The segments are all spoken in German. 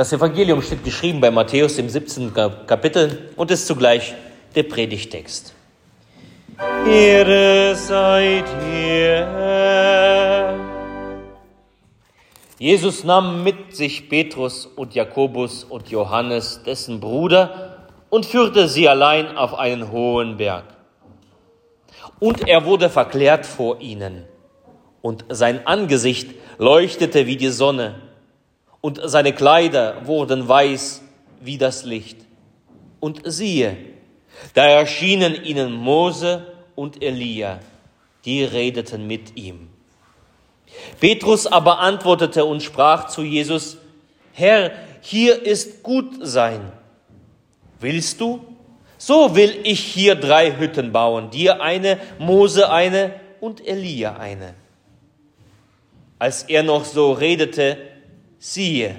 Das Evangelium steht geschrieben bei Matthäus im 17. Kapitel und ist zugleich der Predigtext. Ehre seid ihr. Jesus nahm mit sich Petrus und Jakobus und Johannes, dessen Bruder, und führte sie allein auf einen hohen Berg. Und er wurde verklärt vor ihnen, und sein Angesicht leuchtete wie die Sonne, und seine Kleider wurden weiß wie das Licht. Und siehe, da erschienen ihnen Mose und Elia, die redeten mit ihm. Petrus aber antwortete und sprach zu Jesus, Herr, hier ist gut sein. Willst du? So will ich hier drei Hütten bauen, dir eine, Mose eine und Elia eine. Als er noch so redete, siehe,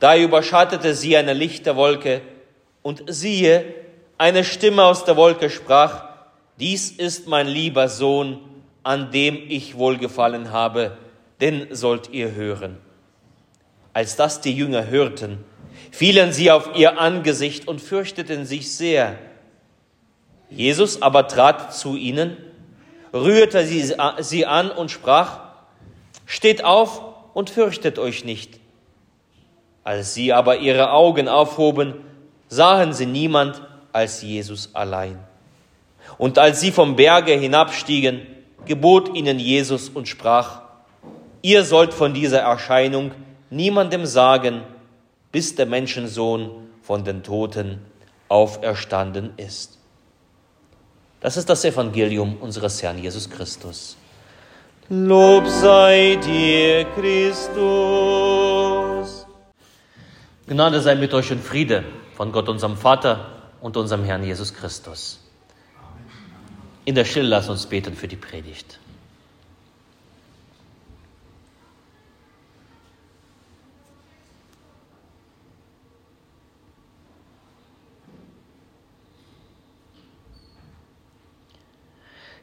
da überschattete sie eine Lichterwolke, und siehe, eine Stimme aus der Wolke sprach, dies ist mein lieber Sohn, an dem ich wohlgefallen habe, den sollt ihr hören. Als das die Jünger hörten, fielen sie auf ihr Angesicht und fürchteten sich sehr. Jesus aber trat zu ihnen, rührte sie an und sprach, Steht auf und fürchtet euch nicht. Als sie aber ihre Augen aufhoben, sahen sie niemand als Jesus allein. Und als sie vom Berge hinabstiegen, gebot ihnen Jesus und sprach, ihr sollt von dieser Erscheinung niemandem sagen, bis der Menschensohn von den Toten auferstanden ist. Das ist das Evangelium unseres Herrn Jesus Christus. Lob sei dir, Christus. Gnade sei mit euch und Friede von Gott, unserem Vater und unserem Herrn Jesus Christus. In der Stille lass uns beten für die Predigt.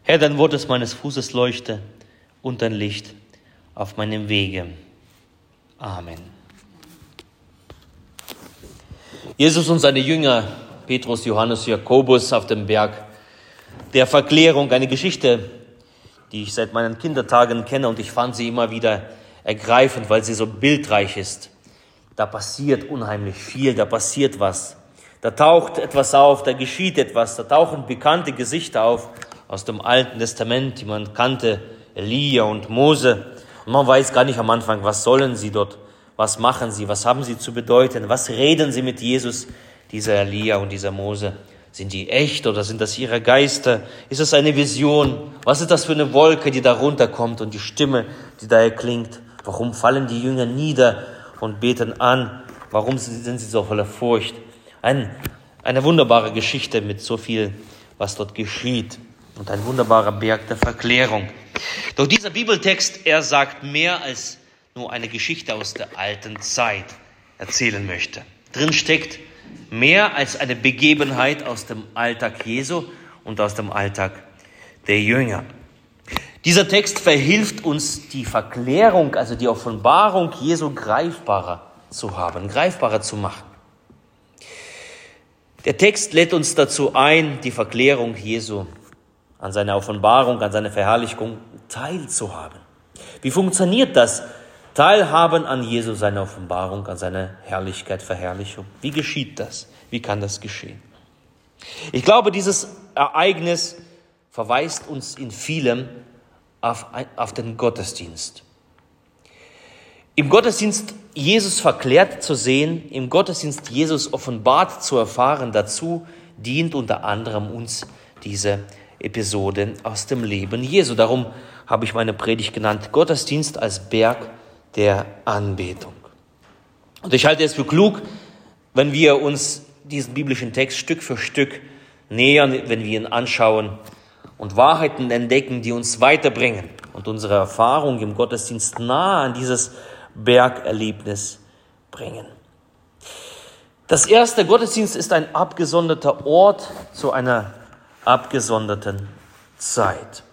Herr, dein Wort ist meines Fußes Leuchte und dein Licht auf meinem Wege. Amen. Jesus und seine Jünger, Petrus, Johannes, Jakobus auf dem Berg der Verklärung, eine Geschichte, die ich seit meinen Kindertagen kenne und ich fand sie immer wieder ergreifend, weil sie so bildreich ist. Da passiert unheimlich viel, da passiert was. Da taucht etwas auf, da geschieht etwas, da tauchen bekannte Gesichter auf aus dem Alten Testament, die man kannte, Elia und Mose. Und man weiß gar nicht am Anfang, was sollen sie dort, was machen sie, was haben sie zu bedeuten, was reden sie mit Jesus, dieser Elia und dieser Mose. Sind die echt oder sind das ihre Geister? Ist es eine Vision? Was ist das für eine Wolke, die da runterkommt und die Stimme, die da erklingt? Warum fallen die Jünger nieder und beten an? Warum sind sie so voller Furcht? Ein, eine wunderbare Geschichte mit so viel, was dort geschieht und ein wunderbarer Berg der Verklärung. Doch dieser Bibeltext, er sagt mehr als nur eine Geschichte aus der alten Zeit erzählen möchte. Drin steckt mehr als eine Begebenheit aus dem Alltag Jesu und aus dem Alltag der Jünger. Dieser Text verhilft uns, die Verklärung, also die Offenbarung Jesu greifbarer zu haben, greifbarer zu machen. Der Text lädt uns dazu ein, die Verklärung Jesu an seiner Offenbarung, an seiner Verherrlichung teilzuhaben. Wie funktioniert das? Teilhaben an Jesu, seiner Offenbarung, an seiner Herrlichkeit, Verherrlichung. Wie geschieht das? Wie kann das geschehen? Ich glaube, dieses Ereignis verweist uns in vielem auf, auf den Gottesdienst. Im Gottesdienst Jesus verklärt zu sehen, im Gottesdienst Jesus offenbart zu erfahren, dazu dient unter anderem uns diese Episode aus dem Leben Jesu. Darum habe ich meine Predigt genannt, Gottesdienst als Berg der Anbetung. Und ich halte es für klug, wenn wir uns diesen biblischen Text Stück für Stück nähern, wenn wir ihn anschauen und Wahrheiten entdecken, die uns weiterbringen und unsere Erfahrung im Gottesdienst nahe an dieses Bergerlebnis bringen. Das erste Gottesdienst ist ein abgesonderter Ort zu einer abgesonderten Zeit.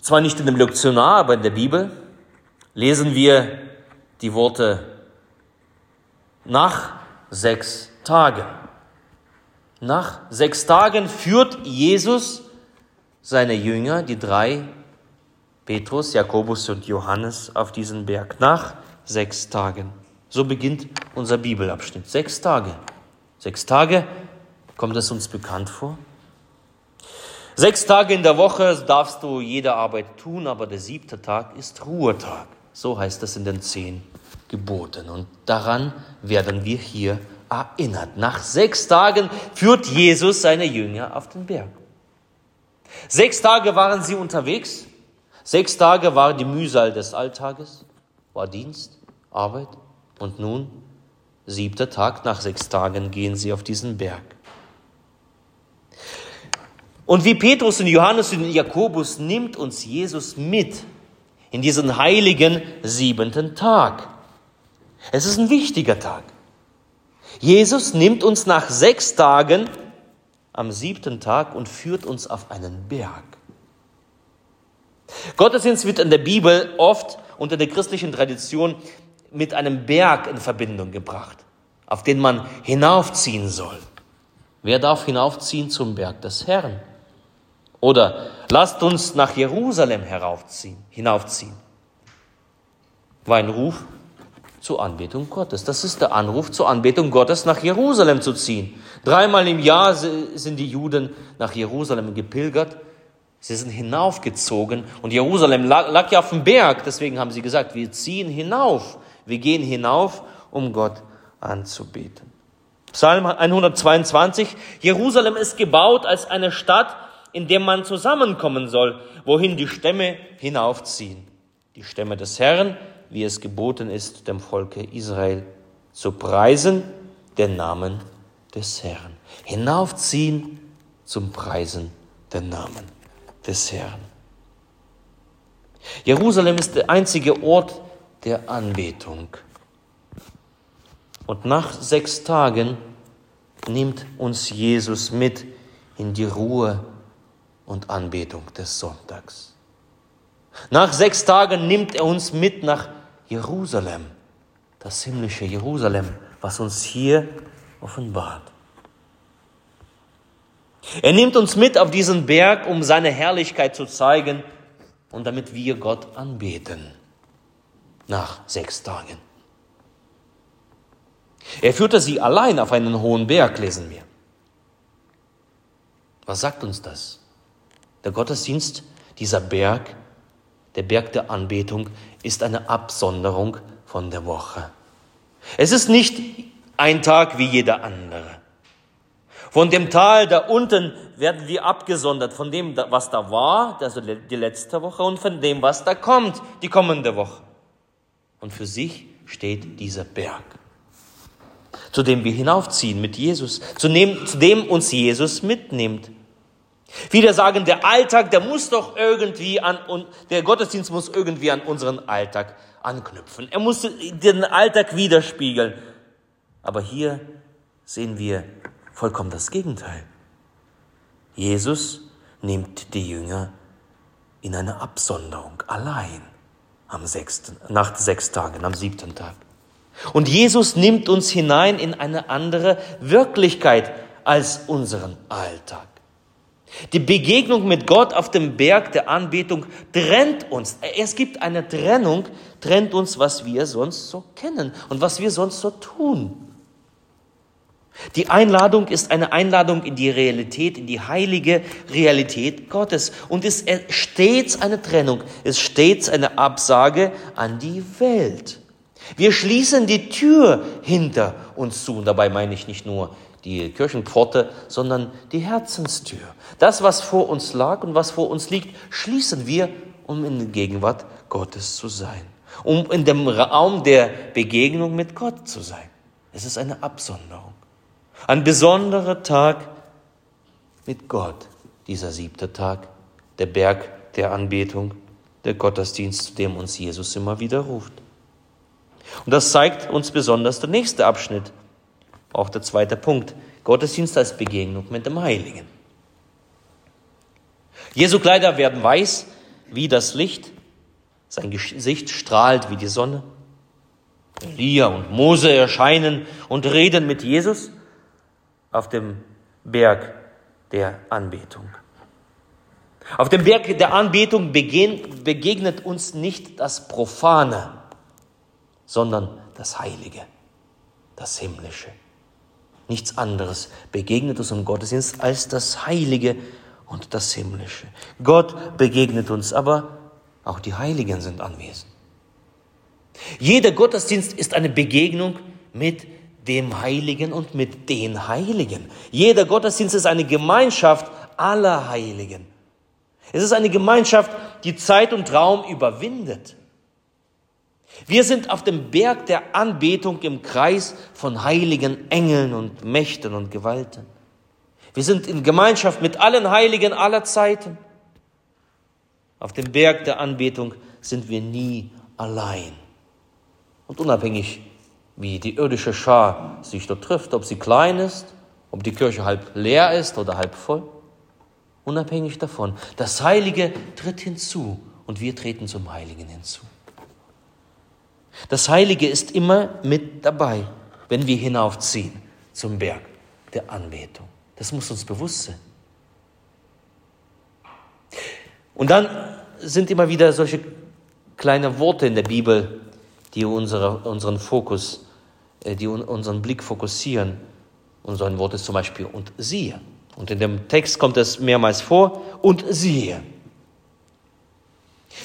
Zwar nicht in dem Lektionar, aber in der Bibel lesen wir die Worte nach sechs Tagen. Nach sechs Tagen führt Jesus seine Jünger, die drei, Petrus, Jakobus und Johannes, auf diesen Berg. Nach sechs Tagen. So beginnt unser Bibelabschnitt. Sechs Tage. Sechs Tage, kommt es uns bekannt vor? Sechs Tage in der Woche darfst du jede Arbeit tun, aber der siebte Tag ist Ruhetag. So heißt es in den zehn Geboten. Und daran werden wir hier erinnert. Nach sechs Tagen führt Jesus seine Jünger auf den Berg. Sechs Tage waren sie unterwegs. Sechs Tage war die Mühsal des Alltages, war Dienst, Arbeit. Und nun, siebter Tag, nach sechs Tagen gehen sie auf diesen Berg. Und wie Petrus und Johannes und Jakobus nimmt uns Jesus mit in diesen heiligen siebenten Tag. Es ist ein wichtiger Tag. Jesus nimmt uns nach sechs Tagen am siebten Tag und führt uns auf einen Berg. Gottesdienst wird in der Bibel oft unter der christlichen Tradition mit einem Berg in Verbindung gebracht, auf den man hinaufziehen soll. Wer darf hinaufziehen zum Berg des Herrn? Oder lasst uns nach Jerusalem heraufziehen, hinaufziehen. War ein Ruf zur Anbetung Gottes. Das ist der Anruf zur Anbetung Gottes, nach Jerusalem zu ziehen. Dreimal im Jahr sind die Juden nach Jerusalem gepilgert. Sie sind hinaufgezogen und Jerusalem lag, lag ja auf dem Berg. Deswegen haben sie gesagt, wir ziehen hinauf. Wir gehen hinauf, um Gott anzubeten. Psalm 122. Jerusalem ist gebaut als eine Stadt, in der man zusammenkommen soll, wohin die Stämme hinaufziehen. Die Stämme des Herrn, wie es geboten ist, dem Volke Israel zu preisen, den Namen des Herrn. Hinaufziehen zum Preisen den Namen des Herrn. Jerusalem ist der einzige Ort der Anbetung. Und nach sechs Tagen nimmt uns Jesus mit in die Ruhe und Anbetung des Sonntags. Nach sechs Tagen nimmt er uns mit nach Jerusalem, das himmlische Jerusalem, was uns hier offenbart. Er nimmt uns mit auf diesen Berg, um seine Herrlichkeit zu zeigen und damit wir Gott anbeten. Nach sechs Tagen. Er führte sie allein auf einen hohen Berg, lesen wir. Was sagt uns das? Der Gottesdienst, dieser Berg, der Berg der Anbetung, ist eine Absonderung von der Woche. Es ist nicht ein Tag wie jeder andere. Von dem Tal da unten werden wir abgesondert, von dem, was da war, also die letzte Woche, und von dem, was da kommt, die kommende Woche. Und für sich steht dieser Berg, zu dem wir hinaufziehen mit Jesus, zu dem, zu dem uns Jesus mitnimmt. Viele sagen, der Alltag, der muss doch irgendwie an, und der Gottesdienst muss irgendwie an unseren Alltag anknüpfen. Er muss den Alltag widerspiegeln. Aber hier sehen wir vollkommen das Gegenteil. Jesus nimmt die Jünger in eine Absonderung allein am sechsten, nach sechs Tagen, am siebten Tag. Und Jesus nimmt uns hinein in eine andere Wirklichkeit als unseren Alltag. Die Begegnung mit Gott auf dem Berg der Anbetung trennt uns. Es gibt eine Trennung, trennt uns, was wir sonst so kennen und was wir sonst so tun. Die Einladung ist eine Einladung in die Realität, in die heilige Realität Gottes. Und ist stets eine Trennung, ist stets eine Absage an die Welt. Wir schließen die Tür hinter uns zu. Und dabei meine ich nicht nur die Kirchenpforte, sondern die Herzenstür. Das, was vor uns lag und was vor uns liegt, schließen wir, um in der Gegenwart Gottes zu sein. Um in dem Raum der Begegnung mit Gott zu sein. Es ist eine Absonderung. Ein besonderer Tag mit Gott, dieser siebte Tag, der Berg der Anbetung, der Gottesdienst, zu dem uns Jesus immer wieder ruft. Und das zeigt uns besonders der nächste Abschnitt, auch der zweite Punkt, Gottesdienst als Begegnung mit dem Heiligen. Jesu Kleider werden weiß wie das Licht, sein Gesicht strahlt wie die Sonne. Elia und Mose erscheinen und reden mit Jesus auf dem Berg der Anbetung. Auf dem Berg der Anbetung begegnet uns nicht das Profane, sondern das Heilige, das Himmlische. Nichts anderes begegnet uns im Gottesdienst als das Heilige und das Himmlische. Gott begegnet uns, aber auch die Heiligen sind anwesend. Jeder Gottesdienst ist eine Begegnung mit dem Heiligen und mit den Heiligen. Jeder Gottesdienst ist eine Gemeinschaft aller Heiligen. Es ist eine Gemeinschaft, die Zeit und Raum überwindet. Wir sind auf dem Berg der Anbetung im Kreis von heiligen Engeln und Mächten und Gewalten. Wir sind in Gemeinschaft mit allen Heiligen aller Zeiten. Auf dem Berg der Anbetung sind wir nie allein. Und unabhängig, wie die irdische Schar sich dort trifft, ob sie klein ist, ob die Kirche halb leer ist oder halb voll, unabhängig davon, das Heilige tritt hinzu und wir treten zum Heiligen hinzu. Das Heilige ist immer mit dabei, wenn wir hinaufziehen zum Berg der Anbetung. Das muss uns bewusst sein. Und dann sind immer wieder solche kleine Worte in der Bibel, die unsere, unseren Fokus, die unseren Blick fokussieren. Und so ein Wort ist zum Beispiel und siehe. Und in dem Text kommt es mehrmals vor und siehe.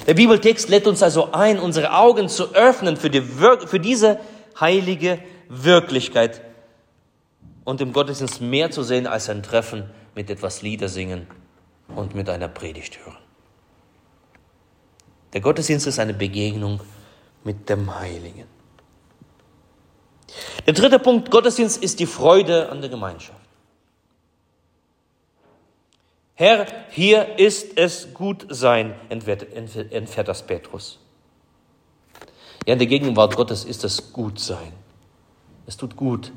Der Bibeltext lädt uns also ein, unsere Augen zu öffnen für, die, für diese heilige Wirklichkeit und im Gottesdienst mehr zu sehen als ein Treffen mit etwas Lieder singen und mit einer Predigt hören. Der Gottesdienst ist eine Begegnung mit dem Heiligen. Der dritte Punkt Gottesdienst ist die Freude an der Gemeinschaft. Herr, hier ist es gut sein, entfährt das Petrus. Ja, in der Gegenwart Gottes ist es gut sein. Es tut gut,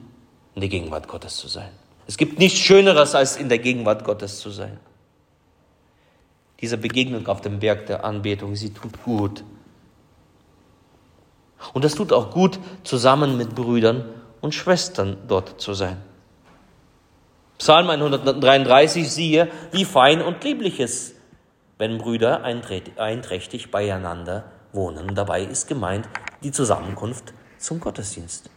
in der Gegenwart Gottes zu sein. Es gibt nichts Schöneres, als in der Gegenwart Gottes zu sein. Diese Begegnung auf dem Berg der Anbetung, sie tut gut. Und es tut auch gut, zusammen mit Brüdern und Schwestern dort zu sein. Psalm 133, siehe, wie fein und lieblich ist, wenn Brüder einträchtig beieinander wohnen. Dabei ist gemeint die Zusammenkunft zum Gottesdienst.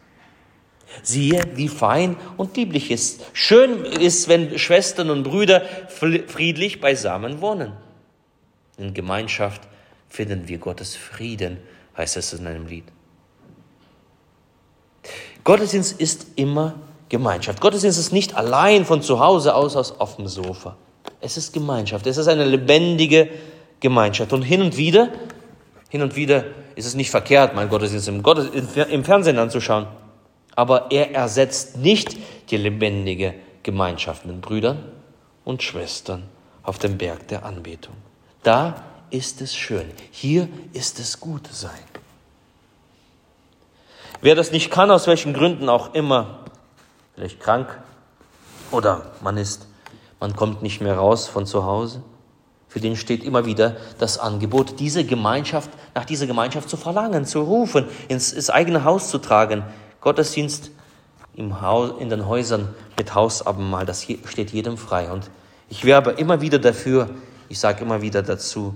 Siehe, wie fein und lieblich ist. Schön ist, wenn Schwestern und Brüder friedlich beisammen wohnen. In Gemeinschaft finden wir Gottes Frieden, heißt es in einem Lied. Gottesdienst ist immer Gemeinschaft. Gottesdienst ist nicht allein von zu Hause aus, aus auf dem Sofa. Es ist Gemeinschaft. Es ist eine lebendige Gemeinschaft. Und hin und wieder, hin und wieder ist es nicht verkehrt, mein Gottesdienst im, Gottes, im Fernsehen anzuschauen. Aber er ersetzt nicht die lebendige Gemeinschaft mit Brüdern und Schwestern auf dem Berg der Anbetung. Da ist es schön. Hier ist es gut sein. Wer das nicht kann, aus welchen Gründen auch immer, vielleicht krank oder man ist, man kommt nicht mehr raus von zu Hause. Für den steht immer wieder das Angebot, diese Gemeinschaft, nach dieser Gemeinschaft zu verlangen, zu rufen, ins, ins eigene Haus zu tragen. Gottesdienst im Haus, in den Häusern mit Hausabendmahl, das steht jedem frei. Und ich werbe immer wieder dafür, ich sage immer wieder dazu,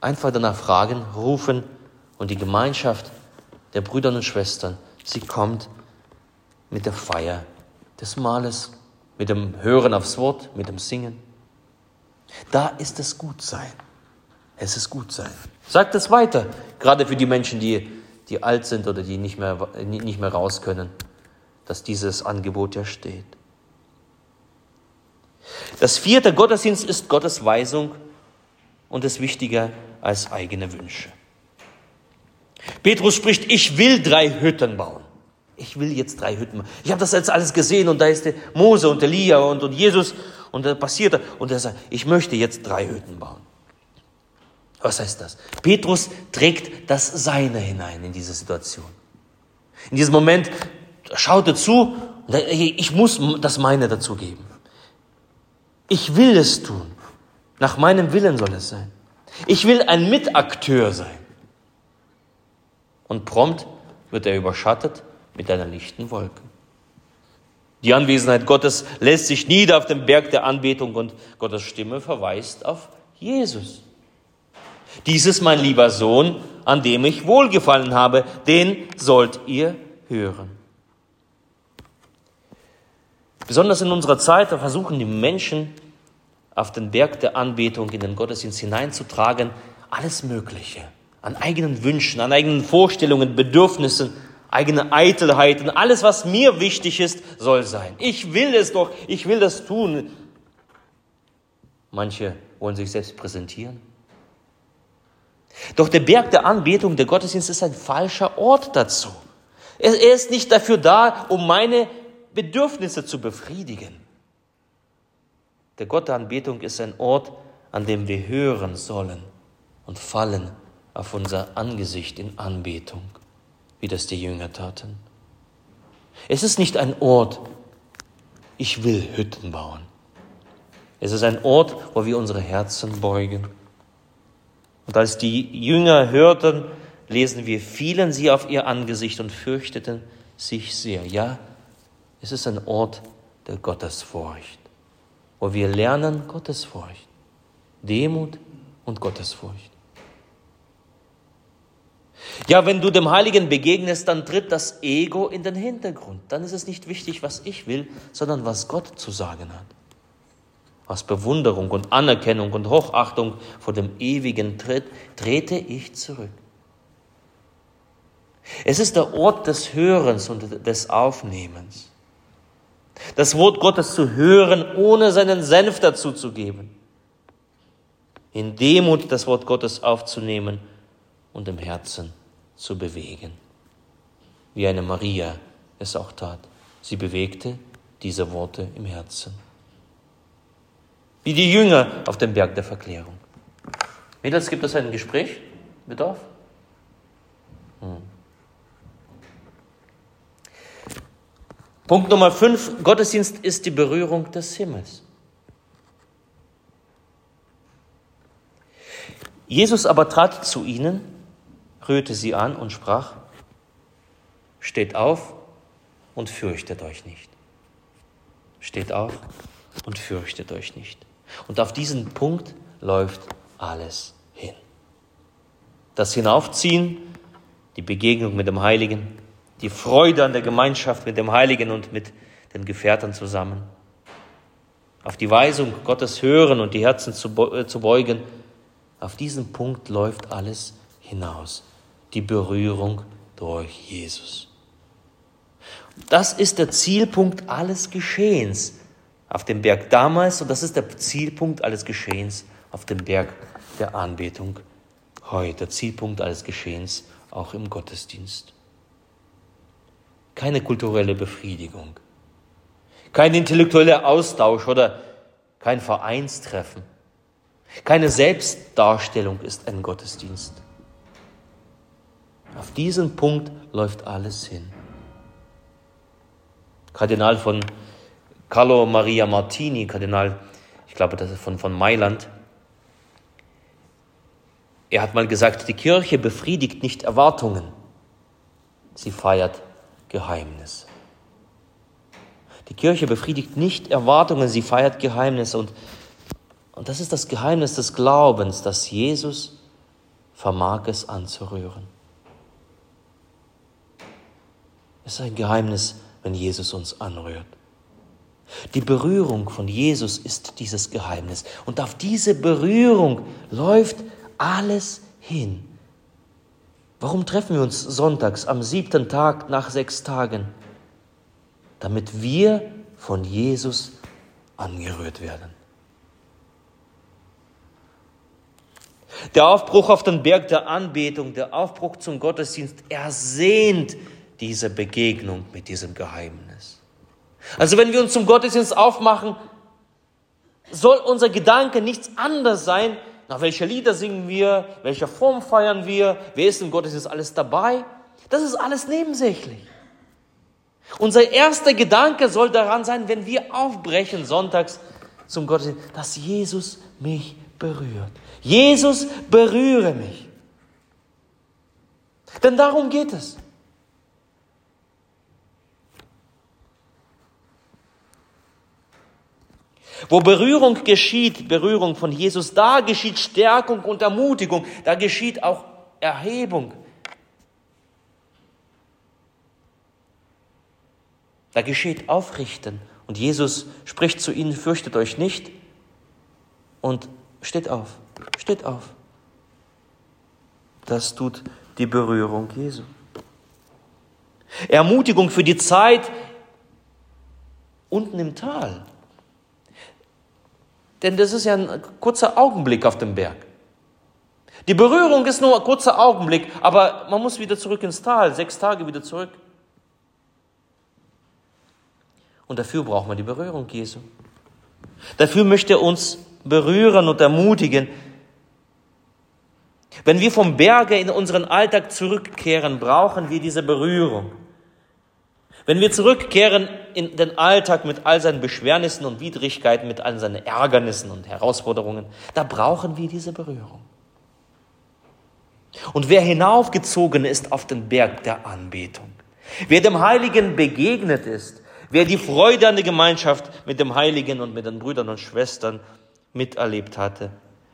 einfach danach fragen, rufen und die Gemeinschaft der Brüder und Schwestern Sie kommt mit der Feier des Mahles, mit dem Hören aufs Wort, mit dem Singen. Da ist es gut sein. Es ist gut sein. Sagt es weiter, gerade für die Menschen, die, die alt sind oder die nicht mehr, nicht mehr raus können, dass dieses Angebot ja steht. Das vierte Gottesdienst ist Gottes Weisung und ist wichtiger als eigene Wünsche. Petrus spricht, ich will drei Hütten bauen. Ich will jetzt drei Hütten bauen. Ich habe das jetzt alles gesehen und da ist der Mose und Elia und, und Jesus und da passiert er. Und er sagt, ich möchte jetzt drei Hütten bauen. Was heißt das? Petrus trägt das Seine hinein in diese Situation. In diesem Moment schaut er zu, ich muss das Meine dazugeben. Ich will es tun. Nach meinem Willen soll es sein. Ich will ein Mitakteur sein. Und prompt wird er überschattet mit einer lichten Wolke. Die Anwesenheit Gottes lässt sich nieder auf dem Berg der Anbetung und Gottes Stimme verweist auf Jesus. Dies ist mein lieber Sohn, an dem ich wohlgefallen habe, den sollt ihr hören. Besonders in unserer Zeit, versuchen die Menschen auf den Berg der Anbetung in den Gottesdienst hineinzutragen, alles Mögliche an eigenen Wünschen, an eigenen Vorstellungen, Bedürfnissen, eigene Eitelheiten, alles, was mir wichtig ist, soll sein. Ich will es doch, ich will das tun. Manche wollen sich selbst präsentieren. Doch der Berg der Anbetung, der Gottesdienst ist ein falscher Ort dazu. Er ist nicht dafür da, um meine Bedürfnisse zu befriedigen. Der Gott der Anbetung ist ein Ort, an dem wir hören sollen und fallen auf unser Angesicht in Anbetung, wie das die Jünger taten. Es ist nicht ein Ort, ich will Hütten bauen. Es ist ein Ort, wo wir unsere Herzen beugen. Und als die Jünger hörten, lesen wir, fielen sie auf ihr Angesicht und fürchteten sich sehr. Ja, es ist ein Ort der Gottesfurcht, wo wir lernen Gottesfurcht, Demut und Gottesfurcht. Ja, wenn du dem Heiligen begegnest, dann tritt das Ego in den Hintergrund. Dann ist es nicht wichtig, was ich will, sondern was Gott zu sagen hat. Aus Bewunderung und Anerkennung und Hochachtung vor dem Ewigen tritt, trete ich zurück. Es ist der Ort des Hörens und des Aufnehmens. Das Wort Gottes zu hören, ohne seinen Senf dazu zu geben. In Demut das Wort Gottes aufzunehmen und im Herzen zu bewegen, wie eine Maria es auch tat. Sie bewegte diese Worte im Herzen. Wie die Jünger auf dem Berg der Verklärung. Mädels, gibt es ein Gespräch? Bedarf? Hm. Punkt Nummer 5. Gottesdienst ist die Berührung des Himmels. Jesus aber trat zu ihnen rührte sie an und sprach, steht auf und fürchtet euch nicht. Steht auf und fürchtet euch nicht. Und auf diesen Punkt läuft alles hin. Das Hinaufziehen, die Begegnung mit dem Heiligen, die Freude an der Gemeinschaft mit dem Heiligen und mit den Gefährten zusammen. Auf die Weisung Gottes hören und die Herzen zu äh, beugen, auf diesen Punkt läuft alles hinaus die Berührung durch Jesus. Das ist der Zielpunkt alles Geschehens auf dem Berg damals und das ist der Zielpunkt alles Geschehens auf dem Berg der Anbetung heute. Der Zielpunkt alles Geschehens auch im Gottesdienst. Keine kulturelle Befriedigung, kein intellektueller Austausch oder kein Vereinstreffen, keine Selbstdarstellung ist ein Gottesdienst. Auf diesen Punkt läuft alles hin. Kardinal von Carlo Maria Martini, Kardinal, ich glaube, das ist von, von Mailand, er hat mal gesagt, die Kirche befriedigt nicht Erwartungen, sie feiert Geheimnisse. Die Kirche befriedigt nicht Erwartungen, sie feiert Geheimnisse. Und, und das ist das Geheimnis des Glaubens, dass Jesus vermag es anzurühren. Es ist ein Geheimnis, wenn Jesus uns anrührt. Die Berührung von Jesus ist dieses Geheimnis. Und auf diese Berührung läuft alles hin. Warum treffen wir uns sonntags am siebten Tag nach sechs Tagen? Damit wir von Jesus angerührt werden. Der Aufbruch auf den Berg der Anbetung, der Aufbruch zum Gottesdienst ersehnt diese Begegnung mit diesem Geheimnis. Also wenn wir uns zum Gottesdienst aufmachen, soll unser Gedanke nichts anderes sein, nach welcher Lieder singen wir, welcher Form feiern wir, wer ist im Gottesdienst alles dabei. Das ist alles nebensächlich. Unser erster Gedanke soll daran sein, wenn wir aufbrechen sonntags zum Gottesdienst, dass Jesus mich berührt. Jesus berühre mich. Denn darum geht es. Wo Berührung geschieht, Berührung von Jesus, da geschieht Stärkung und Ermutigung, da geschieht auch Erhebung. Da geschieht Aufrichten. Und Jesus spricht zu ihnen, fürchtet euch nicht und steht auf, steht auf. Das tut die Berührung Jesu. Ermutigung für die Zeit unten im Tal. Denn das ist ja ein kurzer Augenblick auf dem Berg. Die Berührung ist nur ein kurzer Augenblick, aber man muss wieder zurück ins Tal, sechs Tage wieder zurück. Und dafür braucht man die Berührung Jesu. Dafür möchte er uns berühren und ermutigen. Wenn wir vom Berge in unseren Alltag zurückkehren, brauchen wir diese Berührung. Wenn wir zurückkehren in den Alltag mit all seinen Beschwernissen und Widrigkeiten, mit all seinen Ärgernissen und Herausforderungen, da brauchen wir diese Berührung. Und wer hinaufgezogen ist auf den Berg der Anbetung, wer dem Heiligen begegnet ist, wer die Freude an der Gemeinschaft mit dem Heiligen und mit den Brüdern und Schwestern miterlebt hatte,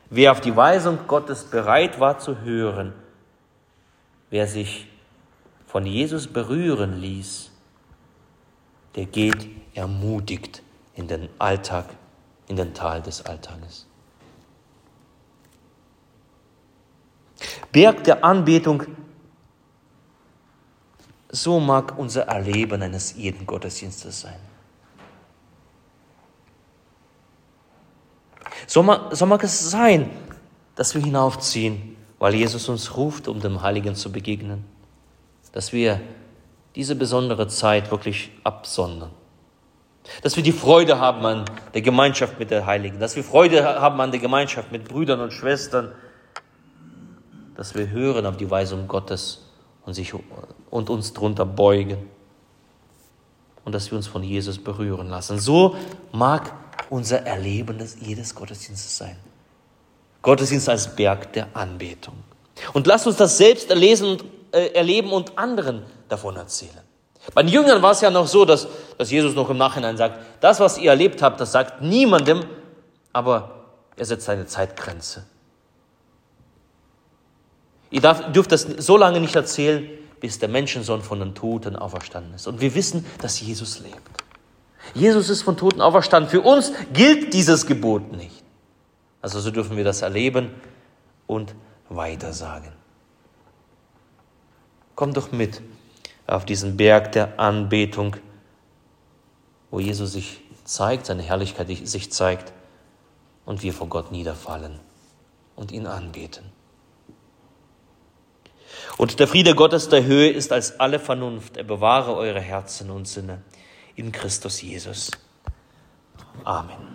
wer auf die Weisung Gottes bereit war zu hören, wer sich von Jesus berühren ließ, der geht ermutigt in den Alltag, in den Tal des Alltages. Berg der Anbetung, so mag unser Erleben eines jeden Gottesdienstes sein. So mag, so mag es sein, dass wir hinaufziehen, weil Jesus uns ruft, um dem Heiligen zu begegnen, dass wir diese besondere Zeit wirklich absondern. Dass wir die Freude haben an der Gemeinschaft mit der Heiligen, dass wir Freude haben an der Gemeinschaft mit Brüdern und Schwestern, dass wir hören auf die Weisung Gottes und, sich, und uns drunter beugen und dass wir uns von Jesus berühren lassen. So mag unser Erleben des jedes Gottesdienstes sein. Gottesdienst als Berg der Anbetung. Und lasst uns das selbst erlesen und, äh, erleben und anderen davon erzählen. Bei den Jüngern war es ja noch so, dass, dass Jesus noch im Nachhinein sagt, das, was ihr erlebt habt, das sagt niemandem, aber er setzt eine Zeitgrenze. Ihr darf, dürft das so lange nicht erzählen, bis der Menschensohn von den Toten auferstanden ist. Und wir wissen, dass Jesus lebt. Jesus ist von Toten auferstanden. Für uns gilt dieses Gebot nicht. Also so dürfen wir das erleben und weitersagen. Komm doch mit auf diesen Berg der Anbetung, wo Jesus sich zeigt, seine Herrlichkeit sich zeigt und wir vor Gott niederfallen und ihn anbeten. Und der Friede Gottes der Höhe ist als alle Vernunft. Er bewahre eure Herzen und Sinne in Christus Jesus. Amen.